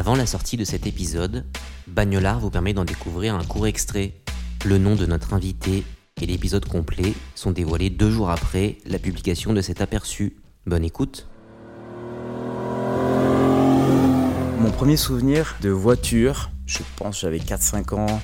Avant la sortie de cet épisode, Bagnolard vous permet d'en découvrir un court extrait. Le nom de notre invité et l'épisode complet sont dévoilés deux jours après la publication de cet aperçu. Bonne écoute. Mon premier souvenir de voiture, je pense j'avais 4-5 ans.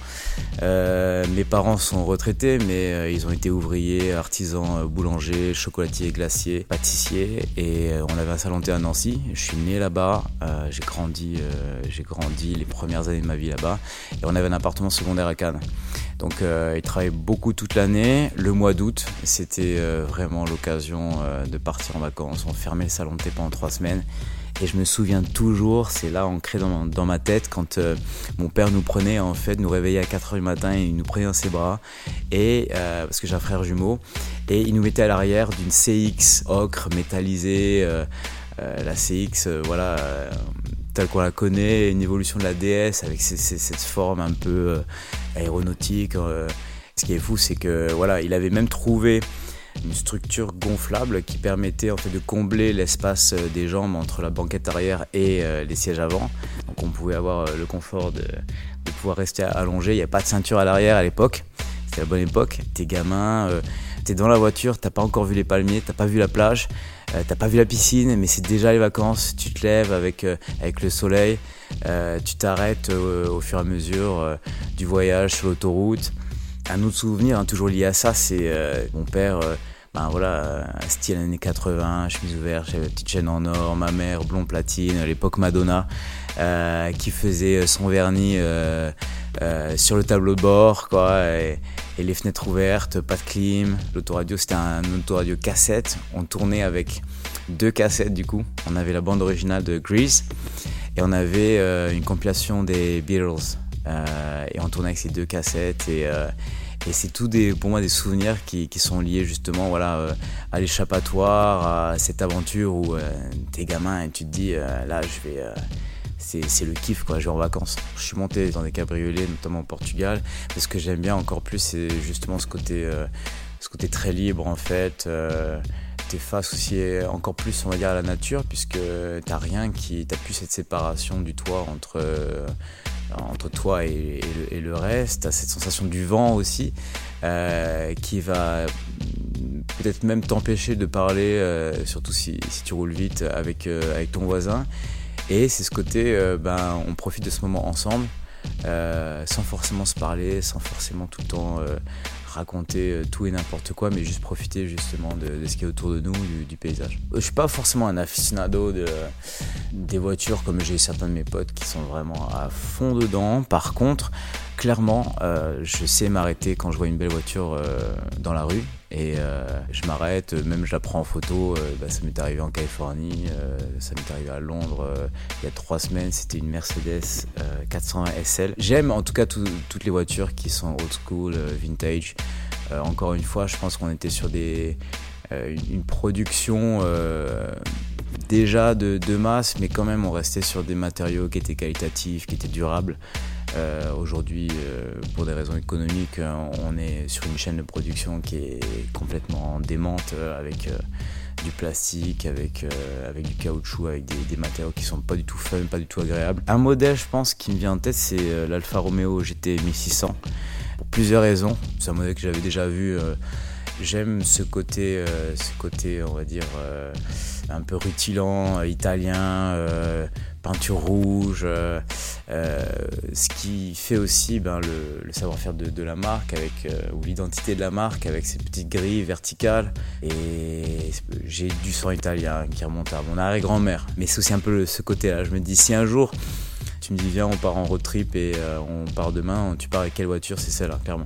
Euh, mes parents sont retraités, mais euh, ils ont été ouvriers, artisans, euh, boulangers, chocolatiers, glaciers, pâtissiers. Et on avait un salon thé à Nancy. Je suis né là-bas. j'ai grandi, j'ai grandi les premières années de ma vie là-bas. Et on avait un appartement secondaire à Cannes. Donc ils travaillaient beaucoup toute l'année. Le mois d'août, c'était vraiment l'occasion de partir en vacances. On fermait le salon de thé pendant trois semaines. Et je me souviens toujours, c'est là ancré dans, ma tête, quand euh, mon père nous prenait, en fait, nous réveillait à 4h du matin et il nous prenait dans ses bras, et, euh, parce que j'ai un frère jumeau, et il nous mettait à l'arrière d'une CX ocre métallisée, euh, la CX, voilà, telle qu'on la connaît, une évolution de la DS avec cette forme un peu aéronautique. ce qui est fou, c'est que voilà, il avait même trouvé une structure gonflable qui permettait en fait de combler l'espace euh, des jambes entre la banquette arrière et euh, les sièges avant. Donc on pouvait avoir euh, le confort de, pouvoir rester allongé. Il n'y a pas de ceinture à l'arrière à l'époque. C'était la bonne époque. T'es gamin, t'es dans la voiture, t'as pas encore vu les palmiers, t'as pas vu la plage, t'as pas vu la piscine, mais c'est déjà les vacances. Tu te lèves avec, avec le soleil, tu t'arrêtes au fur et à mesure du voyage sur l'autoroute. Un autre souvenir, hein, toujours lié à ça, c'est mon père ben voilà, euh, style années 80, chemise ouverte, j'avais petite chaîne en or, ma mère blond platine, à l'époque Madonna, euh, qui faisait son vernis euh, sur le tableau de bord, quoi, et, les fenêtres ouvertes, pas de clim. L'autoradio, c'était un autoradio cassette. On tournait avec deux cassettes du coup. On avait la bande originale de Grease et on avait une compilation des Beatles. Et on tournait avec ces deux cassettes et et c'est tout pour moi des souvenirs qui, sont liés justement voilà, euh, à l'échappatoire, à cette aventure où euh, t'es gamin et tu te dis euh, là je vais. c'est le kiff quoi, je vais en vacances. Je suis monté dans des cabriolets, notamment au Portugal. Mais ce que j'aime bien encore plus, c'est justement ce côté, ce côté très libre en fait. t'es face aussi encore plus on va dire à la nature puisque t'as rien qui t'as plus cette séparation du toit entre entre toi et, le, reste. As cette sensation du vent aussi euh, qui va peut-être même t'empêcher de parler, euh, surtout si, tu roules vite avec, euh, avec ton voisin. Et c'est ce côté, ben, on profite de ce moment ensemble. sans forcément se parler, sans forcément tout le temps raconter euh, tout et n'importe quoi, mais juste profiter justement de, ce qui est autour de nous, du, paysage. Je suis pas forcément un aficionado de, des voitures comme j'ai certains de mes potes qui sont vraiment à fond dedans. Par contre, clairement, euh, je sais m'arrêter quand je vois une belle voiture euh, dans la rue et je m'arrête, même je la prends en photo. Bah, ça m'est arrivé en Californie, ça m'est arrivé à Londres il y a trois semaines. C'était une Mercedes 400 SL. J'aime en tout cas toutes les voitures qui sont old school, vintage. encore une fois, je pense qu'on était sur des, une production déjà de, de, masse, mais quand même on restait sur des matériaux qui étaient qualitatifs, qui étaient durables. Euh, aujourd'hui, euh, pour des raisons économiques, euh, on est sur une chaîne de production qui est complètement démente avec du plastique, avec, avec du caoutchouc, avec des, matériaux qui sont pas du tout fun, pas du tout agréables. Un modèle, je pense, qui me vient en tête, c'est l'Alfa Romeo GT 1600. Pour plusieurs raisons. C'est un modèle que j'avais déjà vu. J'aime ce côté, ce côté, on va dire, un peu rutilant, italien peinture rouge, euh, euh, ce qui fait aussi ben, le, savoir-faire de, la marque avec, euh, ou l'identité de la marque avec ces petites grilles verticales. Et j'ai du sang italien qui remonte à mon arrière-grand-mère. Mais c'est aussi un peu ce côté-là. Je me dis, si un jour tu me dis, viens, on part en road trip et on part demain, tu pars avec quelle voiture? C'est celle-là, clairement.